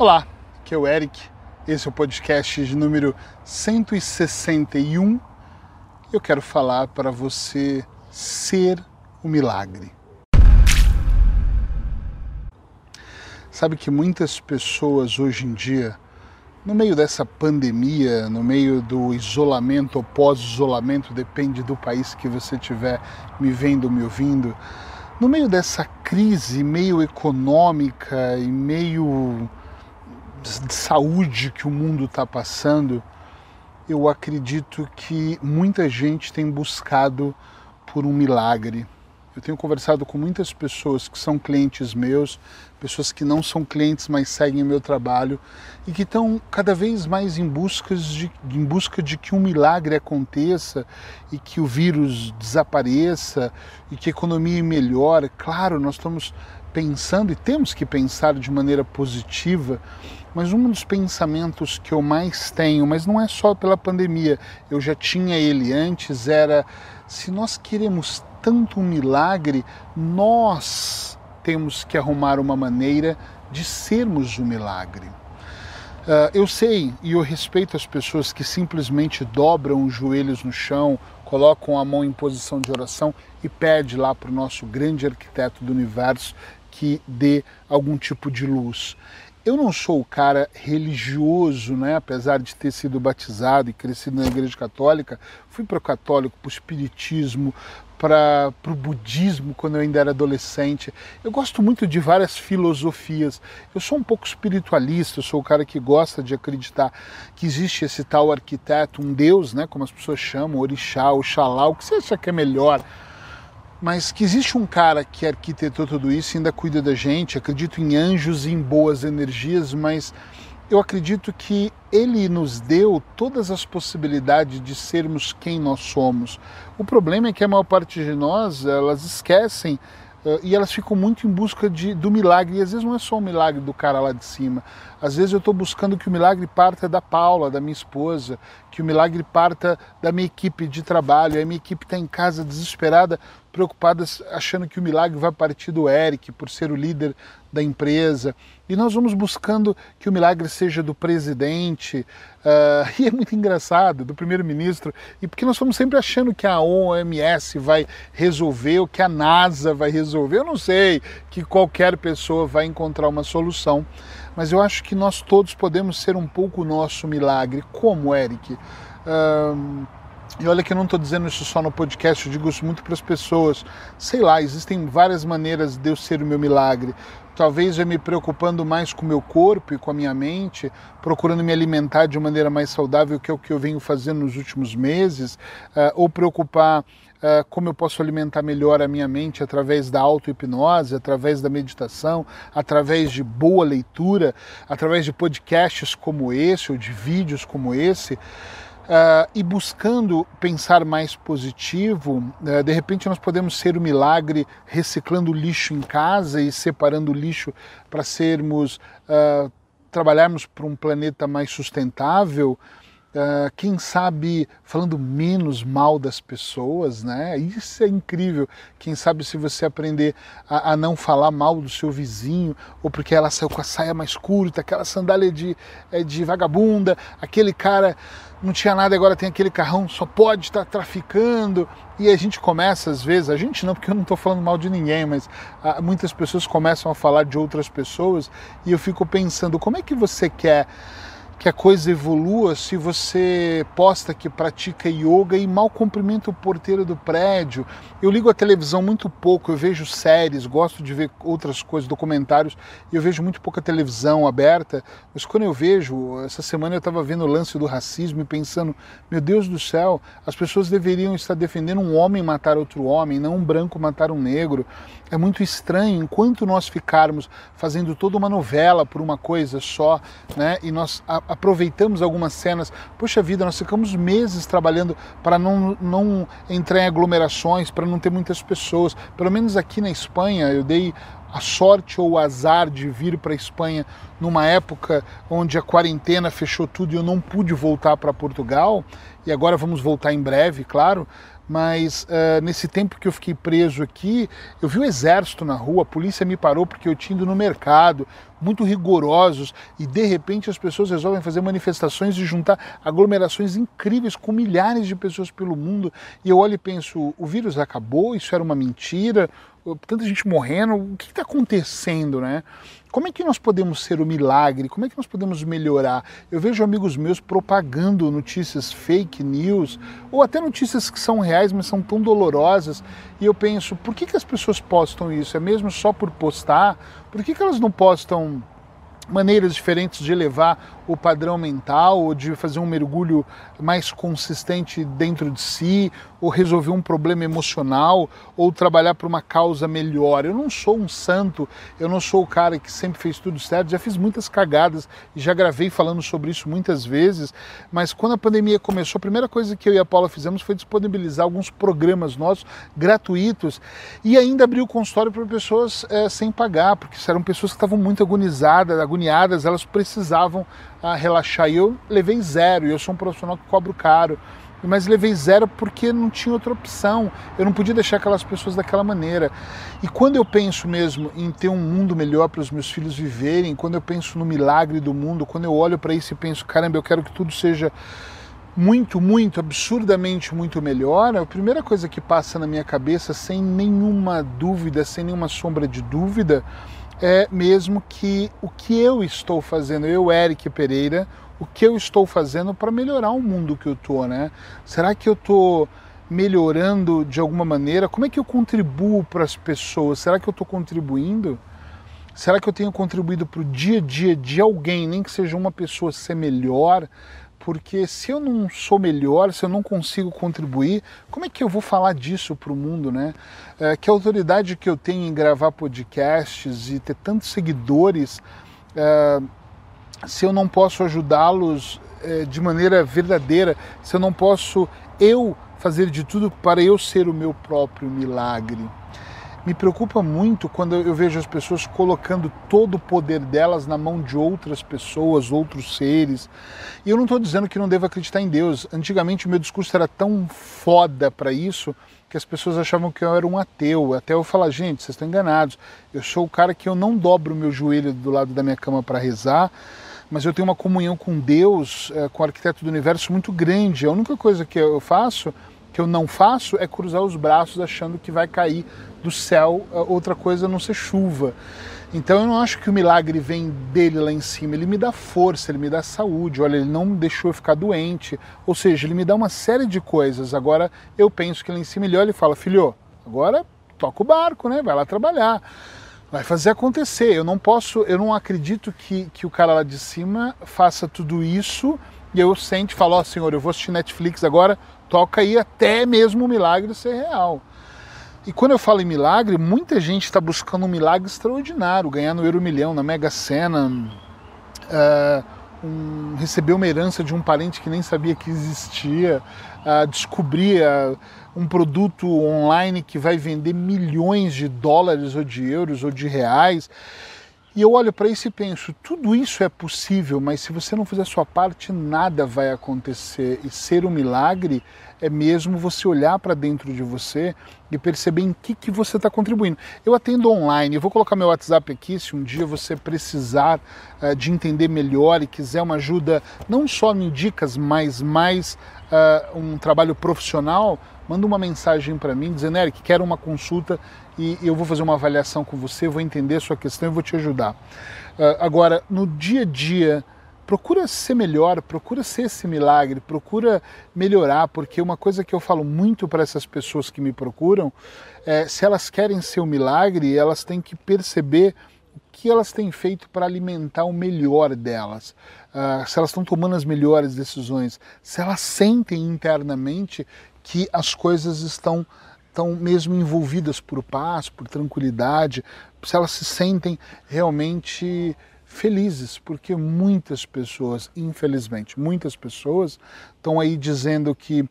Olá, aqui é o Eric, esse é o podcast de número 161. Eu quero falar para você ser o milagre. Sabe que muitas pessoas hoje em dia, no meio dessa pandemia, no meio do isolamento ou pós-isolamento, depende do país que você estiver me vendo, me ouvindo, no meio dessa crise meio econômica e meio de saúde que o mundo está passando, eu acredito que muita gente tem buscado por um milagre. Eu tenho conversado com muitas pessoas que são clientes meus, pessoas que não são clientes, mas seguem o meu trabalho e que estão cada vez mais em busca, de, em busca de que um milagre aconteça e que o vírus desapareça e que a economia melhore. Claro, nós estamos pensando e temos que pensar de maneira positiva, mas um dos pensamentos que eu mais tenho, mas não é só pela pandemia, eu já tinha ele antes, era se nós queremos tanto um milagre, nós temos que arrumar uma maneira de sermos o um milagre. Uh, eu sei e eu respeito as pessoas que simplesmente dobram os joelhos no chão, colocam a mão em posição de oração e pede lá para o nosso grande arquiteto do universo que dê algum tipo de luz. Eu não sou o cara religioso, né? apesar de ter sido batizado e crescido na igreja católica, fui para o católico, para o espiritismo, para o budismo quando eu ainda era adolescente. Eu gosto muito de várias filosofias. Eu sou um pouco espiritualista, eu sou o cara que gosta de acreditar que existe esse tal arquiteto, um deus, né, como as pessoas chamam, orixá, oxalá, o que você acha que é melhor mas que existe um cara que arquitetou tudo isso e ainda cuida da gente. Acredito em anjos e em boas energias, mas eu acredito que ele nos deu todas as possibilidades de sermos quem nós somos. O problema é que a maior parte de nós, elas esquecem uh, e elas ficam muito em busca de, do milagre. E às vezes não é só o milagre do cara lá de cima. Às vezes eu estou buscando que o milagre parta da Paula, da minha esposa, que o milagre parta da minha equipe de trabalho. A minha equipe está em casa desesperada preocupadas achando que o milagre vai partir do Eric por ser o líder da empresa. E nós vamos buscando que o milagre seja do presidente, uh, e é muito engraçado, do primeiro-ministro, e porque nós estamos sempre achando que a OMS vai resolver, ou que a NASA vai resolver. Eu não sei que qualquer pessoa vai encontrar uma solução, mas eu acho que nós todos podemos ser um pouco nosso milagre. Como, Eric? Uh, e olha que eu não estou dizendo isso só no podcast, eu digo isso muito para as pessoas. Sei lá, existem várias maneiras de eu ser o meu milagre. Talvez eu me preocupando mais com o meu corpo e com a minha mente, procurando me alimentar de maneira mais saudável, que é o que eu venho fazendo nos últimos meses, uh, ou preocupar Uh, como eu posso alimentar melhor a minha mente através da auto-hipnose, através da meditação, através de boa leitura, através de podcasts como esse ou de vídeos como esse. Uh, e buscando pensar mais positivo, uh, de repente nós podemos ser o milagre reciclando lixo em casa e separando lixo para sermos, uh, trabalharmos para um planeta mais sustentável, Uh, quem sabe falando menos mal das pessoas, né? Isso é incrível. Quem sabe se você aprender a, a, não falar mal do seu vizinho, ou porque ela saiu com a saia mais curta, aquela sandália de, é, de vagabunda, aquele cara não tinha nada, agora tem aquele carrão, só pode estar traficando. E a gente começa, às vezes, a gente não, porque eu não estou falando mal de ninguém, mas ah, muitas pessoas começam a falar de outras pessoas e eu fico pensando, como é que você quer que a coisa evolua se você posta que pratica yoga e mal cumprimenta o porteiro do prédio. Eu ligo a televisão muito pouco, eu vejo séries, gosto de ver outras coisas, documentários, e eu vejo muito pouca televisão aberta, mas quando eu vejo, essa semana eu estava vendo o lance do racismo e pensando, meu Deus do céu, as pessoas deveriam estar defendendo um homem matar outro homem, não um branco matar um negro. É muito estranho, enquanto nós ficarmos fazendo toda uma novela por uma coisa só, né, e nós aproveitamos algumas cenas. Poxa vida, nós ficamos meses trabalhando para não, não entrar em aglomerações, para não ter muitas pessoas. Pelo menos aqui na Espanha, eu dei a sorte ou o azar de vir para a Espanha numa época onde a quarentena fechou tudo e eu não pude voltar para Portugal, e agora vamos voltar em breve, claro, mas uh, nesse tempo que eu fiquei preso aqui, eu vi o exército na rua, a polícia me parou porque eu tinha ido no mercado, muito rigorosos, e de repente as pessoas resolvem fazer manifestações e juntar aglomerações incríveis com milhares de pessoas pelo mundo, e eu olho e penso, o vírus acabou, isso era uma mentira, tanta gente morrendo, o que está acontecendo, né? Como é que nós podemos ser o milagre? Como é que nós podemos melhorar? Eu vejo amigos meus propagando notícias fake news, ou até notícias que são reais, mas são tão dolorosas, e eu penso, por que, que as pessoas postam isso? É mesmo só por postar? Por que, que elas não postam maneiras diferentes de elevar o padrão mental, ou de fazer um mergulho mais consistente dentro de si, ou resolver um problema emocional, ou trabalhar para uma causa melhor. Eu não sou um santo, eu não sou o cara que sempre fez tudo certo, já fiz muitas cagadas e já gravei falando sobre isso muitas vezes, mas quando a pandemia começou, a primeira coisa que eu e a Paula fizemos foi disponibilizar alguns programas nossos gratuitos e ainda abrir o consultório para pessoas é, sem pagar, porque eram pessoas que estavam muito agonizadas, agoniadas, elas precisavam a relaxar. E eu levei zero, e eu sou um profissional que cobro caro. Mas levei zero porque não tinha outra opção. Eu não podia deixar aquelas pessoas daquela maneira. E quando eu penso mesmo em ter um mundo melhor para os meus filhos viverem, quando eu penso no milagre do mundo, quando eu olho para isso e penso, caramba, eu quero que tudo seja muito, muito, absurdamente muito melhor, a primeira coisa que passa na minha cabeça, sem nenhuma dúvida, sem nenhuma sombra de dúvida, é mesmo que o que eu estou fazendo, eu, Eric Pereira, o que eu estou fazendo para melhorar o mundo que eu estou, né? Será que eu estou melhorando de alguma maneira? Como é que eu contribuo para as pessoas? Será que eu estou contribuindo? Será que eu tenho contribuído para o dia a dia de alguém, nem que seja uma pessoa ser melhor? Porque se eu não sou melhor, se eu não consigo contribuir, como é que eu vou falar disso para o mundo, né? É, que autoridade que eu tenho em gravar podcasts e ter tantos seguidores, é, se eu não posso ajudá-los é, de maneira verdadeira, se eu não posso eu fazer de tudo para eu ser o meu próprio milagre? Me preocupa muito quando eu vejo as pessoas colocando todo o poder delas na mão de outras pessoas, outros seres. E eu não estou dizendo que não devo acreditar em Deus. Antigamente o meu discurso era tão foda para isso que as pessoas achavam que eu era um ateu. Até eu falar, gente, vocês estão enganados. Eu sou o cara que eu não dobro o meu joelho do lado da minha cama para rezar mas eu tenho uma comunhão com Deus, eh, com o arquiteto do universo muito grande. A única coisa que eu faço que eu não faço é cruzar os braços achando que vai cair do céu eh, outra coisa a não ser chuva. Então eu não acho que o milagre vem dele lá em cima, ele me dá força, ele me dá saúde, olha, ele não me deixou ficar doente, ou seja, ele me dá uma série de coisas. Agora eu penso que lá em cima ele olha e fala: filho, agora toca o barco, né? Vai lá trabalhar, vai fazer acontecer. Eu não posso, eu não acredito que, que o cara lá de cima faça tudo isso e eu sente e falo: ó, oh, senhor, eu vou assistir Netflix agora, toca aí até mesmo o milagre ser real. E quando eu falo em milagre, muita gente está buscando um milagre extraordinário, ganhar no Euro Milhão, na Mega Sena, uh, um, receber uma herança de um parente que nem sabia que existia, uh, descobrir uh, um produto online que vai vender milhões de dólares ou de euros ou de reais. E eu olho para isso e penso, tudo isso é possível, mas se você não fizer a sua parte, nada vai acontecer. E ser um milagre é mesmo você olhar para dentro de você e perceber em que, que você está contribuindo. Eu atendo online, eu vou colocar meu WhatsApp aqui, se um dia você precisar uh, de entender melhor e quiser uma ajuda, não só em dicas, mas mais uh, um trabalho profissional, manda uma mensagem para mim dizendo, Eric, quero uma consulta e eu vou fazer uma avaliação com você, vou entender a sua questão e vou te ajudar. Uh, agora, no dia a dia, procura ser melhor, procura ser esse milagre, procura melhorar, porque uma coisa que eu falo muito para essas pessoas que me procuram é se elas querem ser um milagre, elas têm que perceber o que elas têm feito para alimentar o melhor delas, uh, se elas estão tomando as melhores decisões, se elas sentem internamente que as coisas estão estão mesmo envolvidas por paz, por tranquilidade, se elas se sentem realmente felizes, porque muitas pessoas, infelizmente, muitas pessoas estão aí dizendo que,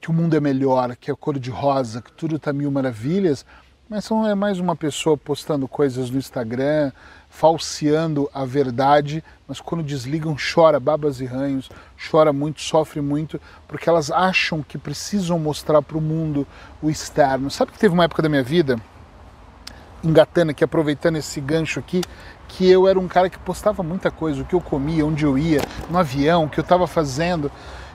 que o mundo é melhor, que é cor de rosa, que tudo está mil maravilhas, mas são é mais uma pessoa postando coisas no Instagram, falseando a verdade, mas quando desligam, chora babas e ranhos, chora muito, sofre muito, porque elas acham que precisam mostrar para o mundo o externo. Sabe que teve uma época da minha vida, engatando aqui, aproveitando esse gancho aqui, que eu era um cara que postava muita coisa, o que eu comia, onde eu ia, no avião, o que eu estava fazendo.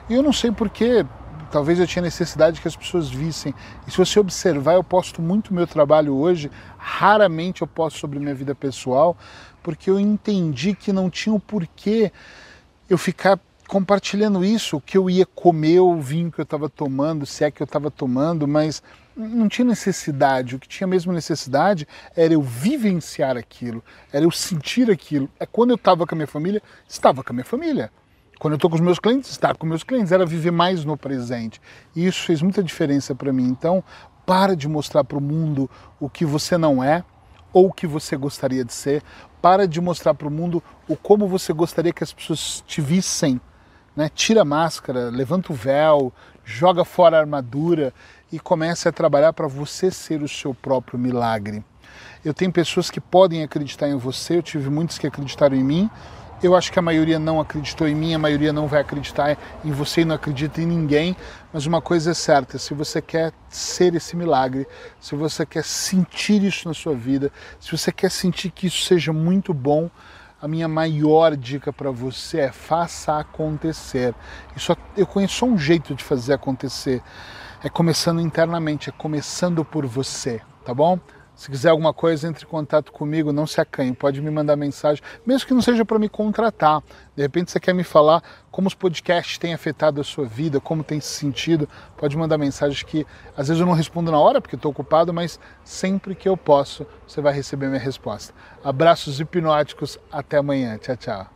E eu não sei porquê, talvez eu tinha necessidade que as pessoas vissem. E se você observar, eu posto muito meu trabalho hoje, raramente eu posto sobre minha vida pessoal, porque eu entendi que não tinha o um porquê eu ficar compartilhando isso, o que eu ia comer, o vinho que eu estava tomando, se é que eu estava tomando, mas não tinha necessidade. O que tinha mesmo necessidade era eu vivenciar aquilo, era eu sentir aquilo. É quando eu estava com a minha família, estava com a minha família. Quando eu estou com os meus clientes, estar com meus clientes, era viver mais no presente. E isso fez muita diferença para mim. Então, para de mostrar para o mundo o que você não é ou o que você gostaria de ser. Para de mostrar para o mundo o como você gostaria que as pessoas te vissem. Né? Tira a máscara, levanta o véu, joga fora a armadura e comece a trabalhar para você ser o seu próprio milagre. Eu tenho pessoas que podem acreditar em você, eu tive muitos que acreditaram em mim, eu acho que a maioria não acreditou em mim, a maioria não vai acreditar em você e não acredita em ninguém. Mas uma coisa é certa: se você quer ser esse milagre, se você quer sentir isso na sua vida, se você quer sentir que isso seja muito bom, a minha maior dica para você é faça acontecer. Isso, eu conheço só um jeito de fazer acontecer. É começando internamente, é começando por você, tá bom? Se quiser alguma coisa, entre em contato comigo, não se acanhe, pode me mandar mensagem, mesmo que não seja para me contratar. De repente você quer me falar como os podcasts têm afetado a sua vida, como tem se sentido, pode mandar mensagem que às vezes eu não respondo na hora porque estou ocupado, mas sempre que eu posso, você vai receber minha resposta. Abraços hipnóticos, até amanhã. Tchau, tchau.